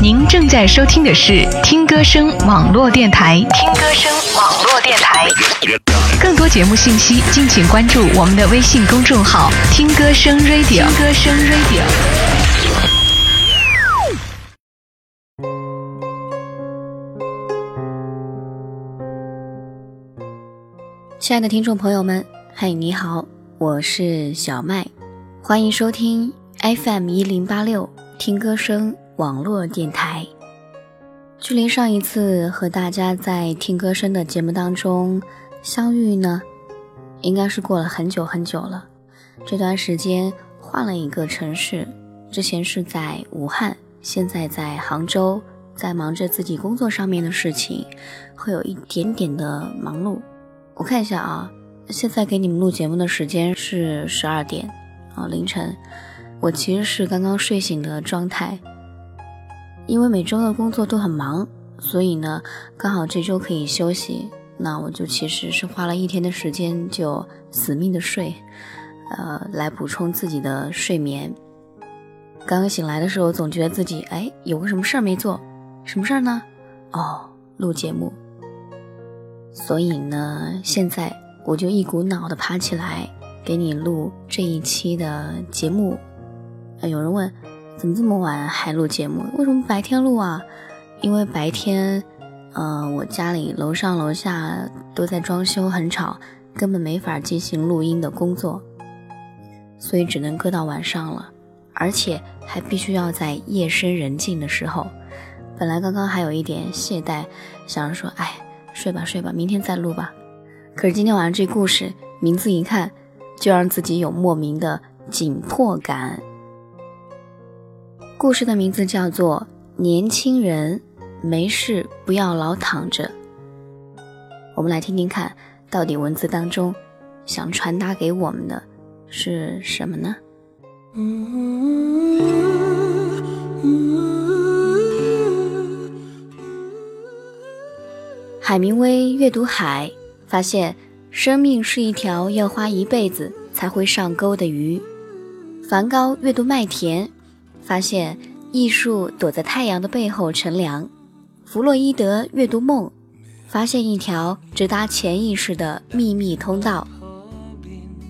您正在收听的是听歌声网络电台。听歌声网络电台，更多节目信息，敬请关注我们的微信公众号“听歌声 Radio”。听歌声 Radio。亲爱的听众朋友们，嗨，你好，我是小麦，欢迎收听 FM 一零八六听歌声网络电台。距离上一次和大家在听歌声的节目当中相遇呢，应该是过了很久很久了。这段时间换了一个城市，之前是在武汉，现在在杭州，在忙着自己工作上面的事情，会有一点点的忙碌。我看一下啊，现在给你们录节目的时间是十二点啊，凌晨。我其实是刚刚睡醒的状态，因为每周的工作都很忙，所以呢，刚好这周可以休息，那我就其实是花了一天的时间就死命的睡，呃，来补充自己的睡眠。刚刚醒来的时候，总觉得自己哎，有个什么事儿没做，什么事儿呢？哦，录节目。所以呢，现在我就一股脑的爬起来，给你录这一期的节目。有人问，怎么这么晚还录节目？为什么白天录啊？因为白天，呃，我家里楼上楼下都在装修，很吵，根本没法进行录音的工作，所以只能搁到晚上了。而且还必须要在夜深人静的时候。本来刚刚还有一点懈怠，想着说，哎。睡吧睡吧，明天再录吧。可是今天晚上这故事名字一看，就让自己有莫名的紧迫感。故事的名字叫做《年轻人没事不要老躺着》。我们来听听看，到底文字当中想传达给我们的是什么呢？海明威阅读海，发现生命是一条要花一辈子才会上钩的鱼。梵高阅读麦田，发现艺术躲在太阳的背后乘凉。弗洛伊德阅读梦，发现一条直达潜意识的秘密通道。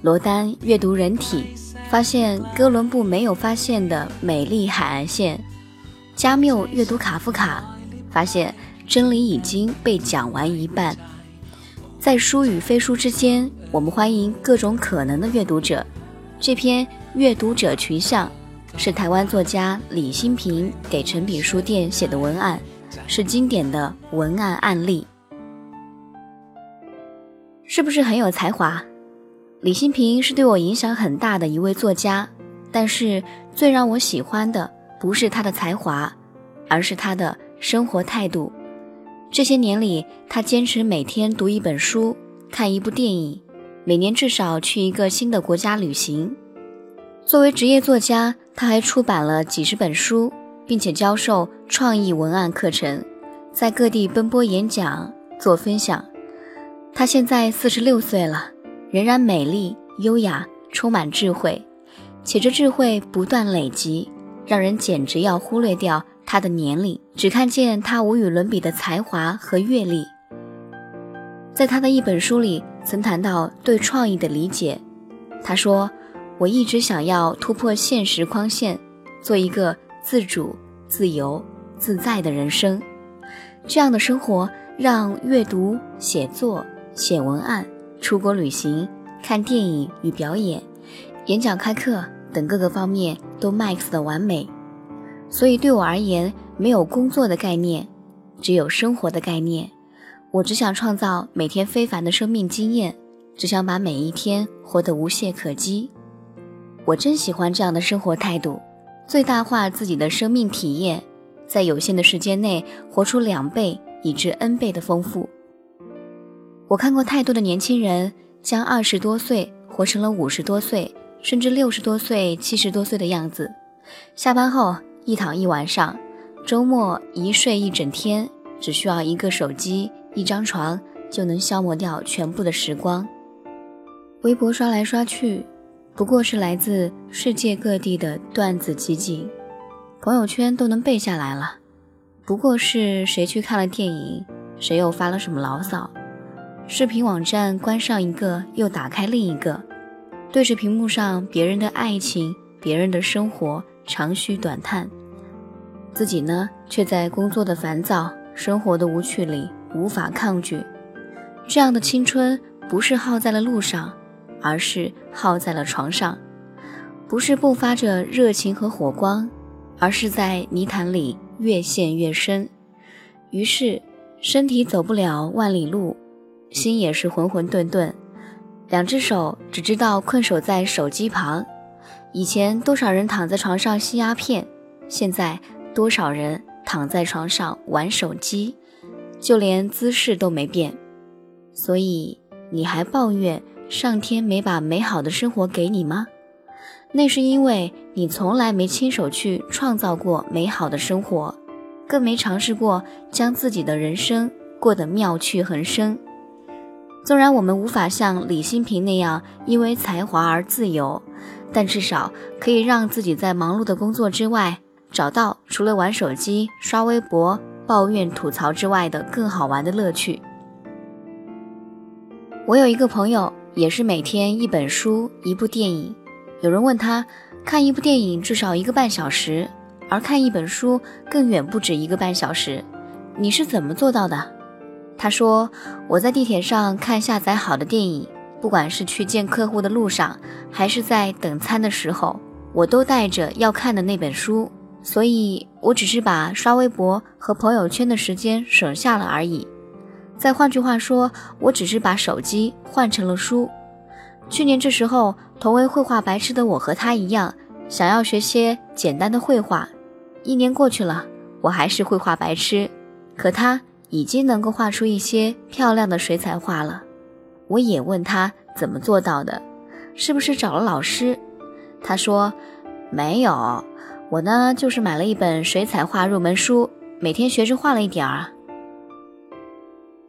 罗丹阅读人体，发现哥伦布没有发现的美丽海岸线。加缪阅读卡夫卡，发现。真理已经被讲完一半，在书与非书之间，我们欢迎各种可能的阅读者。这篇阅读者群像是台湾作家李新平给诚品书店写的文案，是经典的文案案例，是不是很有才华？李新平是对我影响很大的一位作家，但是最让我喜欢的不是他的才华，而是他的生活态度。这些年里，他坚持每天读一本书，看一部电影，每年至少去一个新的国家旅行。作为职业作家，他还出版了几十本书，并且教授创意文案课程，在各地奔波演讲、做分享。他现在四十六岁了，仍然美丽、优雅、充满智慧，且这智慧不断累积，让人简直要忽略掉。他的年龄，只看见他无与伦比的才华和阅历。在他的一本书里，曾谈到对创意的理解。他说：“我一直想要突破现实框线，做一个自主、自由、自在的人生。这样的生活，让阅读、写作、写文案、出国旅行、看电影与表演、演讲开课等各个方面都 max 的完美。”所以对我而言，没有工作的概念，只有生活的概念。我只想创造每天非凡的生命经验，只想把每一天活得无懈可击。我真喜欢这样的生活态度，最大化自己的生命体验，在有限的时间内活出两倍以至 N 倍的丰富。我看过太多的年轻人将二十多岁活成了五十多岁，甚至六十多岁、七十多岁的样子。下班后。一躺一晚上，周末一睡一整天，只需要一个手机、一张床，就能消磨掉全部的时光。微博刷来刷去，不过是来自世界各地的段子集锦，朋友圈都能背下来了。不过是谁去看了电影，谁又发了什么牢骚，视频网站关上一个又打开另一个，对着屏幕上别人的爱情、别人的生活长吁短叹，自己呢却在工作的烦躁、生活的无趣里无法抗拒。这样的青春不是耗在了路上，而是耗在了床上，不是迸发着热情和火光，而是在泥潭里。越陷越深，于是身体走不了万里路，心也是浑浑沌沌，两只手只知道困守在手机旁。以前多少人躺在床上吸鸦片，现在多少人躺在床上玩手机，就连姿势都没变。所以你还抱怨上天没把美好的生活给你吗？那是因为你从来没亲手去创造过美好的生活，更没尝试过将自己的人生过得妙趣横生。纵然我们无法像李新平那样因为才华而自由，但至少可以让自己在忙碌的工作之外，找到除了玩手机、刷微博、抱怨吐槽之外的更好玩的乐趣。我有一个朋友，也是每天一本书、一部电影。有人问他，看一部电影至少一个半小时，而看一本书更远不止一个半小时，你是怎么做到的？他说：“我在地铁上看下载好的电影，不管是去见客户的路上，还是在等餐的时候，我都带着要看的那本书，所以我只是把刷微博和朋友圈的时间省下了而已。再换句话说，我只是把手机换成了书。”去年这时候，同为绘画白痴的我和他一样，想要学些简单的绘画。一年过去了，我还是绘画白痴，可他已经能够画出一些漂亮的水彩画了。我也问他怎么做到的，是不是找了老师？他说没有，我呢就是买了一本水彩画入门书，每天学着画了一点儿。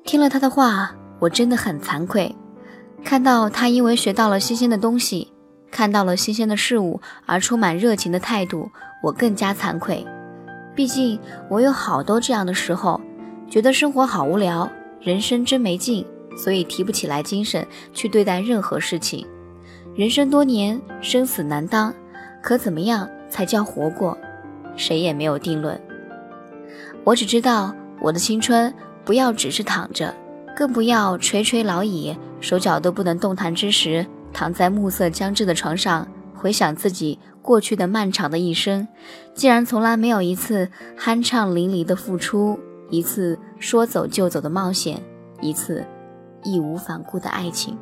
听了他的话，我真的很惭愧。看到他因为学到了新鲜的东西，看到了新鲜的事物而充满热情的态度，我更加惭愧。毕竟我有好多这样的时候，觉得生活好无聊，人生真没劲，所以提不起来精神去对待任何事情。人生多年，生死难当，可怎么样才叫活过？谁也没有定论。我只知道，我的青春不要只是躺着。更不要垂垂老矣，手脚都不能动弹之时，躺在暮色将至的床上，回想自己过去的漫长的一生，竟然从来没有一次酣畅淋漓的付出，一次说走就走的冒险，一次义无反顾的爱情，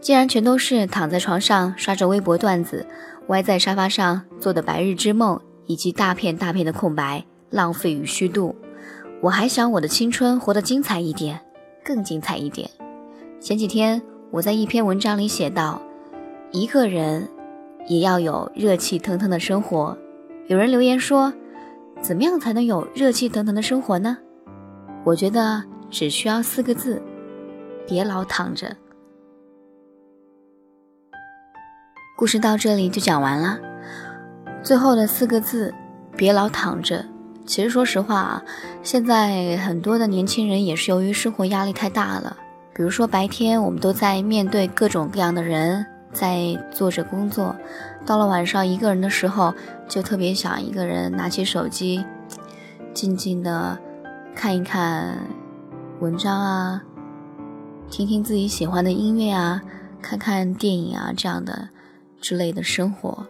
竟然全都是躺在床上刷着微博段子，歪在沙发上做的白日之梦，以及大片大片的空白，浪费与虚度。我还想我的青春活得精彩一点，更精彩一点。前几天我在一篇文章里写道：一个人也要有热气腾腾的生活。有人留言说：怎么样才能有热气腾腾的生活呢？我觉得只需要四个字：别老躺着。故事到这里就讲完了。最后的四个字：别老躺着。其实，说实话啊，现在很多的年轻人也是由于生活压力太大了。比如说，白天我们都在面对各种各样的人，在做着工作，到了晚上一个人的时候，就特别想一个人拿起手机，静静的看一看文章啊，听听自己喜欢的音乐啊，看看电影啊，这样的之类的生活。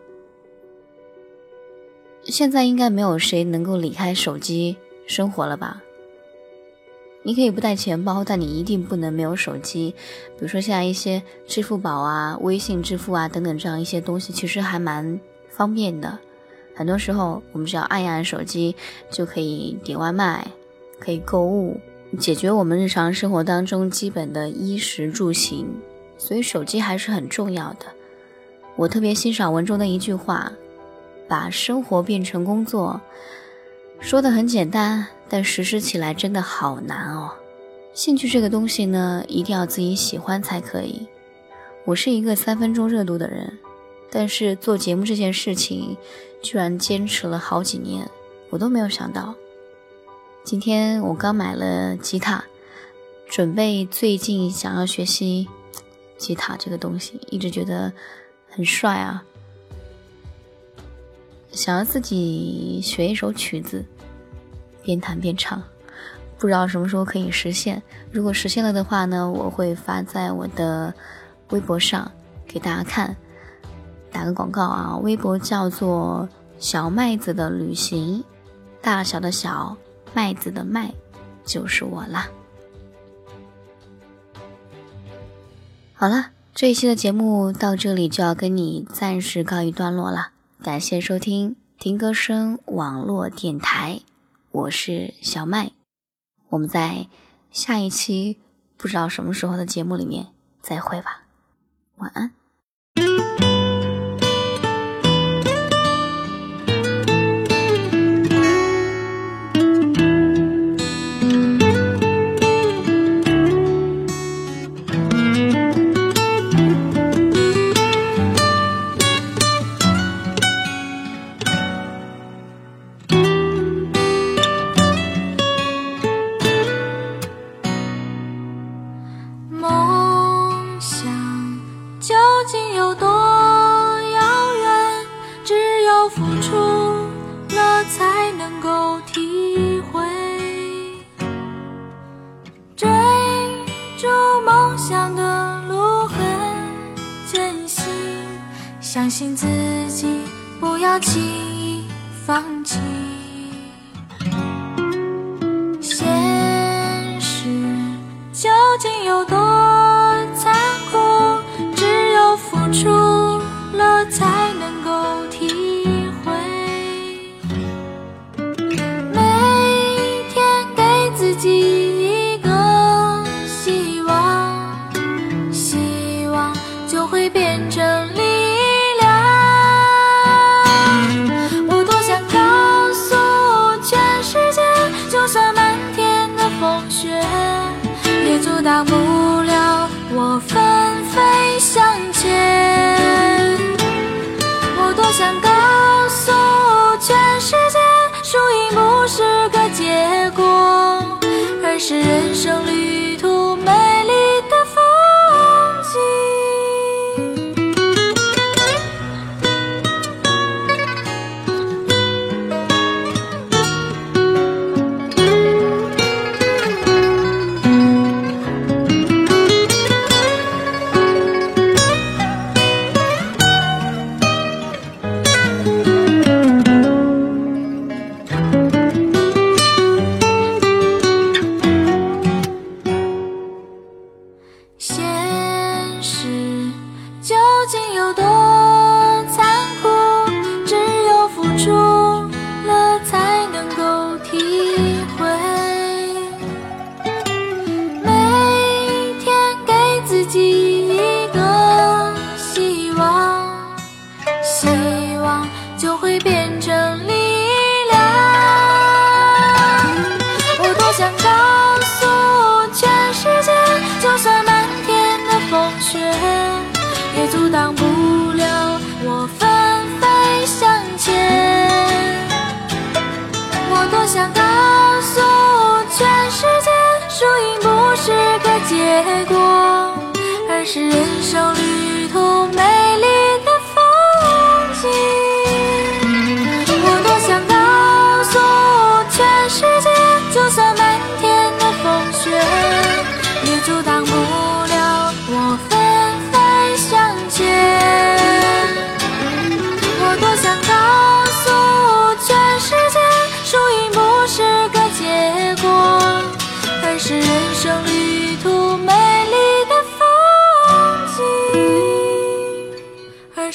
现在应该没有谁能够离开手机生活了吧？你可以不带钱包，但你一定不能没有手机。比如说像一些支付宝啊、微信支付啊等等这样一些东西，其实还蛮方便的。很多时候我们只要按一按手机，就可以点外卖，可以购物，解决我们日常生活当中基本的衣食住行。所以手机还是很重要的。我特别欣赏文中的一句话。把生活变成工作，说的很简单，但实施起来真的好难哦。兴趣这个东西呢，一定要自己喜欢才可以。我是一个三分钟热度的人，但是做节目这件事情，居然坚持了好几年，我都没有想到。今天我刚买了吉他，准备最近想要学习吉他这个东西，一直觉得很帅啊，想要自己学一首曲子，边弹边唱，不知道什么时候可以实现。如果实现了的话呢，我会发在我的微博上给大家看。打个广告啊，微博叫做“小麦子的旅行”，大小的小。麦子的麦，就是我啦。好了，这一期的节目到这里就要跟你暂时告一段落了。感谢收听听歌声网络电台，我是小麦。我们在下一期不知道什么时候的节目里面再会吧。晚安。相信自己，不要轻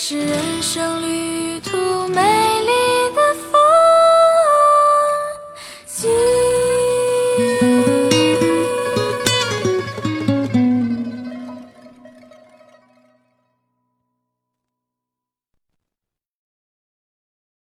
是人